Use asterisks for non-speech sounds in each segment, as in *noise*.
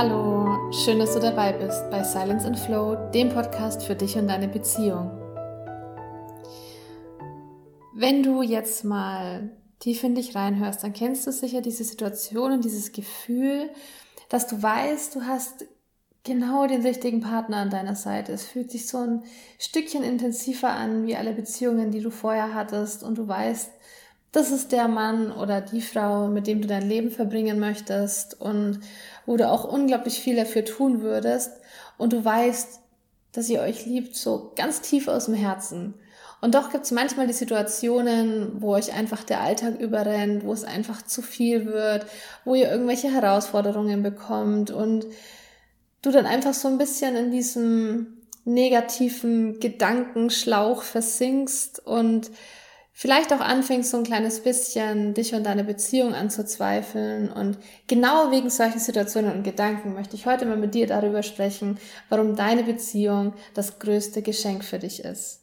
Hallo, schön, dass du dabei bist bei Silence and Flow, dem Podcast für dich und deine Beziehung. Wenn du jetzt mal tief in dich reinhörst, dann kennst du sicher diese Situation und dieses Gefühl, dass du weißt, du hast genau den richtigen Partner an deiner Seite. Es fühlt sich so ein Stückchen intensiver an wie alle Beziehungen, die du vorher hattest und du weißt, das ist der Mann oder die Frau, mit dem du dein Leben verbringen möchtest und wo du auch unglaublich viel dafür tun würdest und du weißt, dass ihr euch liebt, so ganz tief aus dem Herzen. Und doch gibt es manchmal die Situationen, wo euch einfach der Alltag überrennt, wo es einfach zu viel wird, wo ihr irgendwelche Herausforderungen bekommt und du dann einfach so ein bisschen in diesem negativen Gedankenschlauch versinkst und vielleicht auch anfängst, so ein kleines bisschen dich und deine Beziehung anzuzweifeln. Und genau wegen solchen Situationen und Gedanken möchte ich heute mal mit dir darüber sprechen, warum deine Beziehung das größte Geschenk für dich ist.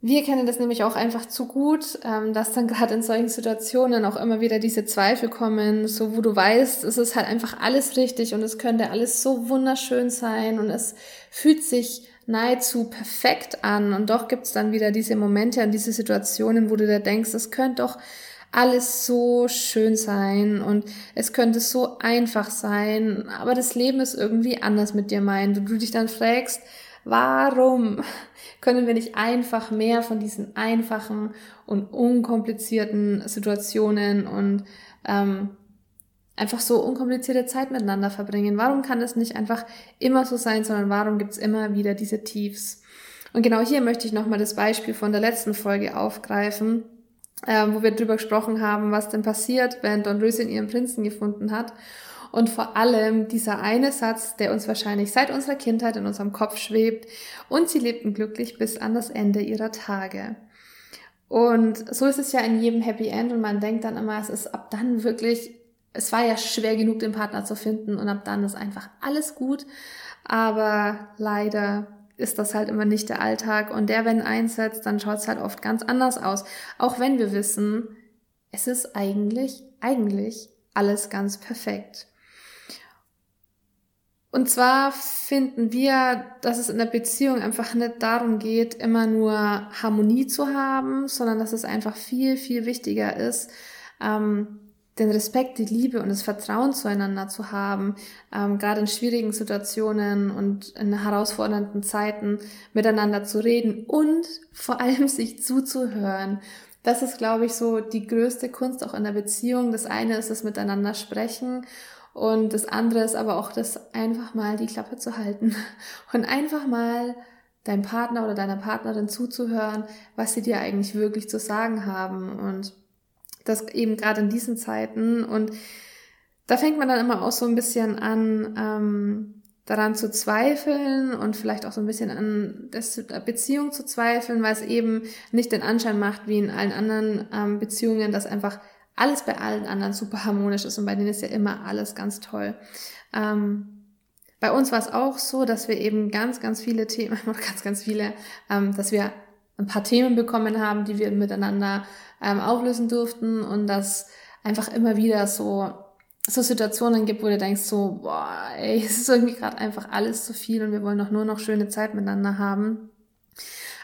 Wir kennen das nämlich auch einfach zu gut, ähm, dass dann *laughs* gerade in solchen Situationen auch immer wieder diese Zweifel kommen, so wo du weißt, es ist halt einfach alles richtig und es könnte alles so wunderschön sein und es fühlt sich nahezu perfekt an. Und doch gibt's dann wieder diese Momente und diese Situationen, wo du dir denkst, es könnte doch alles so schön sein und es könnte so einfach sein, aber das Leben ist irgendwie anders mit dir meint. Und du dich dann fragst, warum *laughs* können wir nicht einfach mehr von diesen einfachen und unkomplizierten Situationen und ähm, einfach so unkomplizierte Zeit miteinander verbringen? Warum kann es nicht einfach immer so sein, sondern warum gibt es immer wieder diese Tiefs? Und genau hier möchte ich nochmal das Beispiel von der letzten Folge aufgreifen, äh, wo wir drüber gesprochen haben, was denn passiert, wenn Don Röschen ihren Prinzen gefunden hat. Und vor allem dieser eine Satz, der uns wahrscheinlich seit unserer Kindheit in unserem Kopf schwebt. Und sie lebten glücklich bis an das Ende ihrer Tage. Und so ist es ja in jedem Happy End und man denkt dann immer, es ist ab dann wirklich es war ja schwer genug, den Partner zu finden und ab dann ist einfach alles gut. Aber leider ist das halt immer nicht der Alltag und der, wenn einsetzt, dann schaut es halt oft ganz anders aus. Auch wenn wir wissen, es ist eigentlich, eigentlich alles ganz perfekt. Und zwar finden wir, dass es in der Beziehung einfach nicht darum geht, immer nur Harmonie zu haben, sondern dass es einfach viel, viel wichtiger ist, ähm, den Respekt, die Liebe und das Vertrauen zueinander zu haben, ähm, gerade in schwierigen Situationen und in herausfordernden Zeiten miteinander zu reden und vor allem *laughs* sich zuzuhören. Das ist, glaube ich, so die größte Kunst auch in der Beziehung. Das eine ist das Miteinander sprechen und das andere ist aber auch das einfach mal die Klappe zu halten *laughs* und einfach mal deinem Partner oder deiner Partnerin zuzuhören, was sie dir eigentlich wirklich zu sagen haben und das eben gerade in diesen Zeiten. Und da fängt man dann immer auch so ein bisschen an, ähm, daran zu zweifeln und vielleicht auch so ein bisschen an der Beziehung zu zweifeln, weil es eben nicht den Anschein macht, wie in allen anderen ähm, Beziehungen, dass einfach alles bei allen anderen super harmonisch ist und bei denen ist ja immer alles ganz toll. Ähm, bei uns war es auch so, dass wir eben ganz, ganz viele Themen, *laughs* ganz, ganz viele, ähm, dass wir ein paar Themen bekommen haben, die wir miteinander ähm, auflösen durften und dass einfach immer wieder so so Situationen gibt, wo du denkst so, boah, ey, *laughs* es ist irgendwie gerade einfach alles zu viel und wir wollen doch nur noch schöne Zeit miteinander haben.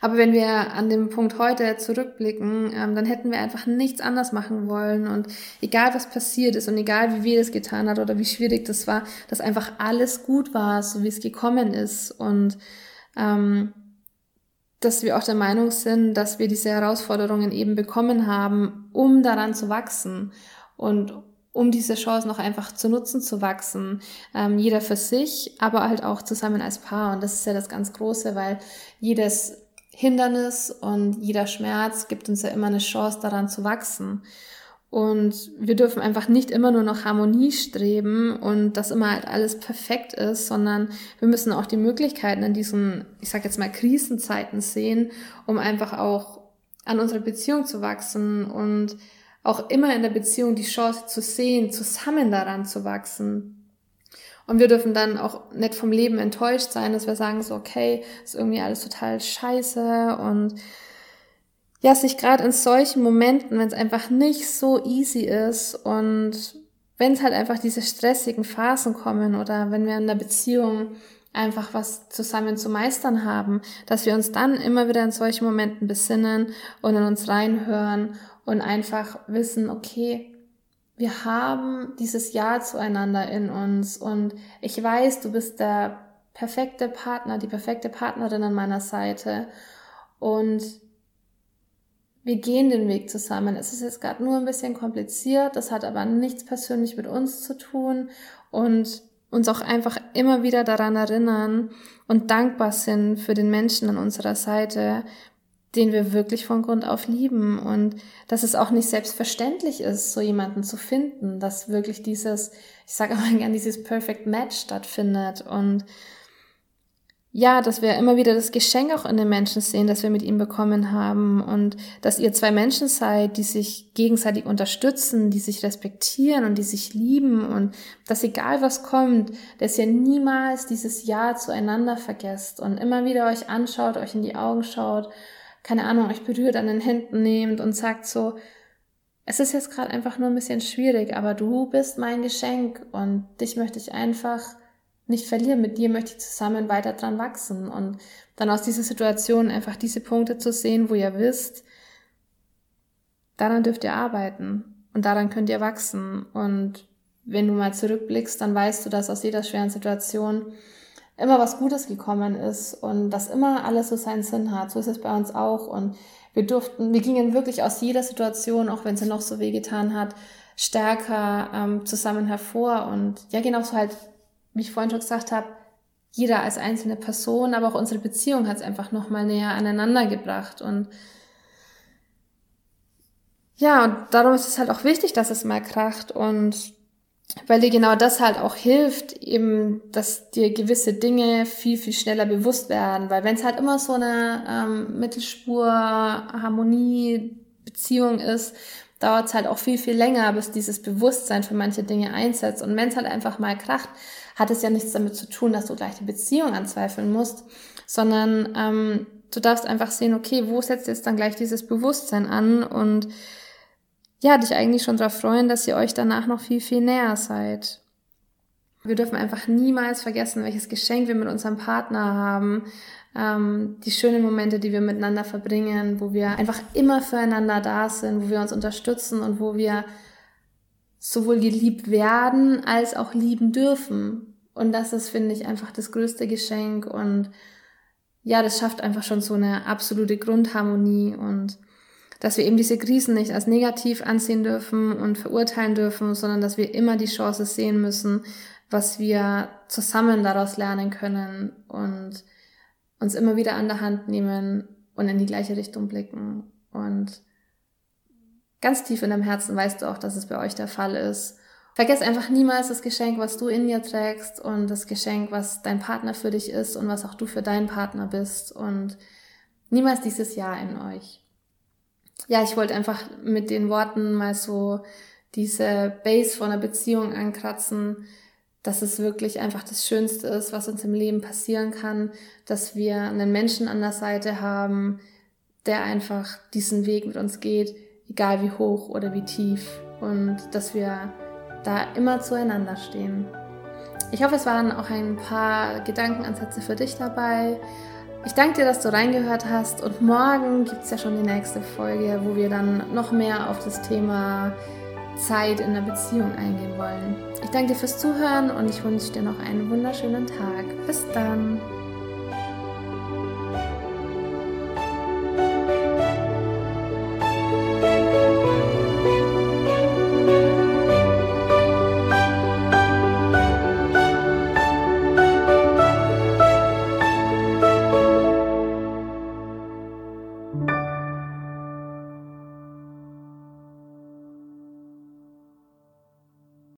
Aber wenn wir an dem Punkt heute zurückblicken, ähm, dann hätten wir einfach nichts anders machen wollen und egal was passiert ist und egal wie wir das getan hat oder wie schwierig das war, dass einfach alles gut war, so wie es gekommen ist und ähm, dass wir auch der Meinung sind, dass wir diese Herausforderungen eben bekommen haben, um daran zu wachsen und um diese Chance noch einfach zu nutzen, zu wachsen. Ähm, jeder für sich, aber halt auch zusammen als Paar. Und das ist ja das ganz Große, weil jedes Hindernis und jeder Schmerz gibt uns ja immer eine Chance, daran zu wachsen. Und wir dürfen einfach nicht immer nur noch Harmonie streben und dass immer halt alles perfekt ist, sondern wir müssen auch die Möglichkeiten in diesen, ich sag jetzt mal, Krisenzeiten sehen, um einfach auch an unserer Beziehung zu wachsen und auch immer in der Beziehung die Chance zu sehen, zusammen daran zu wachsen. Und wir dürfen dann auch nicht vom Leben enttäuscht sein, dass wir sagen so, okay, ist irgendwie alles total scheiße und ja, sich gerade in solchen Momenten, wenn es einfach nicht so easy ist und wenn es halt einfach diese stressigen Phasen kommen oder wenn wir in der Beziehung einfach was zusammen zu meistern haben, dass wir uns dann immer wieder in solchen Momenten besinnen und in uns reinhören und einfach wissen, okay, wir haben dieses Ja zueinander in uns und ich weiß, du bist der perfekte Partner, die perfekte Partnerin an meiner Seite und wir gehen den Weg zusammen. Es ist jetzt gerade nur ein bisschen kompliziert, das hat aber nichts persönlich mit uns zu tun. Und uns auch einfach immer wieder daran erinnern und dankbar sind für den Menschen an unserer Seite, den wir wirklich von Grund auf lieben. Und dass es auch nicht selbstverständlich ist, so jemanden zu finden, dass wirklich dieses, ich sage auch gern, dieses Perfect Match stattfindet. Und ja, dass wir immer wieder das Geschenk auch in den Menschen sehen, das wir mit ihm bekommen haben und dass ihr zwei Menschen seid, die sich gegenseitig unterstützen, die sich respektieren und die sich lieben und dass egal was kommt, dass ihr niemals dieses Ja zueinander vergesst und immer wieder euch anschaut, euch in die Augen schaut, keine Ahnung, euch berührt an den Händen nehmt und sagt so, es ist jetzt gerade einfach nur ein bisschen schwierig, aber du bist mein Geschenk und dich möchte ich einfach nicht verlieren. Mit dir möchte ich zusammen weiter dran wachsen und dann aus dieser Situation einfach diese Punkte zu sehen, wo ihr wisst, daran dürft ihr arbeiten und daran könnt ihr wachsen. Und wenn du mal zurückblickst, dann weißt du, dass aus jeder schweren Situation immer was Gutes gekommen ist und dass immer alles so seinen Sinn hat. So ist es bei uns auch und wir durften, wir gingen wirklich aus jeder Situation, auch wenn sie noch so wehgetan hat, stärker ähm, zusammen hervor und ja, genauso halt wie ich vorhin schon gesagt habe, jeder als einzelne Person, aber auch unsere Beziehung hat es einfach nochmal näher aneinander gebracht. Und ja, und darum ist es halt auch wichtig, dass es mal kracht und weil dir genau das halt auch hilft, eben, dass dir gewisse Dinge viel, viel schneller bewusst werden. Weil wenn es halt immer so eine ähm, Mittelspur, Harmonie, Beziehung ist, dauert es halt auch viel, viel länger, bis dieses Bewusstsein für manche Dinge einsetzt. Und wenn es halt einfach mal kracht, hat es ja nichts damit zu tun, dass du gleich die Beziehung anzweifeln musst, sondern ähm, du darfst einfach sehen, okay, wo setzt jetzt dann gleich dieses Bewusstsein an und ja, dich eigentlich schon darauf freuen, dass ihr euch danach noch viel, viel näher seid. Wir dürfen einfach niemals vergessen, welches Geschenk wir mit unserem Partner haben, ähm, die schönen Momente, die wir miteinander verbringen, wo wir einfach immer füreinander da sind, wo wir uns unterstützen und wo wir sowohl geliebt werden als auch lieben dürfen. Und das ist, finde ich, einfach das größte Geschenk und ja, das schafft einfach schon so eine absolute Grundharmonie und dass wir eben diese Krisen nicht als negativ ansehen dürfen und verurteilen dürfen, sondern dass wir immer die Chance sehen müssen, was wir zusammen daraus lernen können und uns immer wieder an der Hand nehmen und in die gleiche Richtung blicken. Und ganz tief in deinem Herzen weißt du auch, dass es bei euch der Fall ist. Vergiss einfach niemals das Geschenk, was du in dir trägst und das Geschenk, was dein Partner für dich ist und was auch du für deinen Partner bist und niemals dieses Ja in euch. Ja, ich wollte einfach mit den Worten mal so diese Base von einer Beziehung ankratzen, dass es wirklich einfach das Schönste ist, was uns im Leben passieren kann, dass wir einen Menschen an der Seite haben, der einfach diesen Weg mit uns geht, egal wie hoch oder wie tief und dass wir da immer zueinander stehen. Ich hoffe, es waren auch ein paar Gedankenansätze für dich dabei. Ich danke dir, dass du reingehört hast und morgen gibt es ja schon die nächste Folge, wo wir dann noch mehr auf das Thema Zeit in der Beziehung eingehen wollen. Ich danke dir fürs Zuhören und ich wünsche dir noch einen wunderschönen Tag. Bis dann.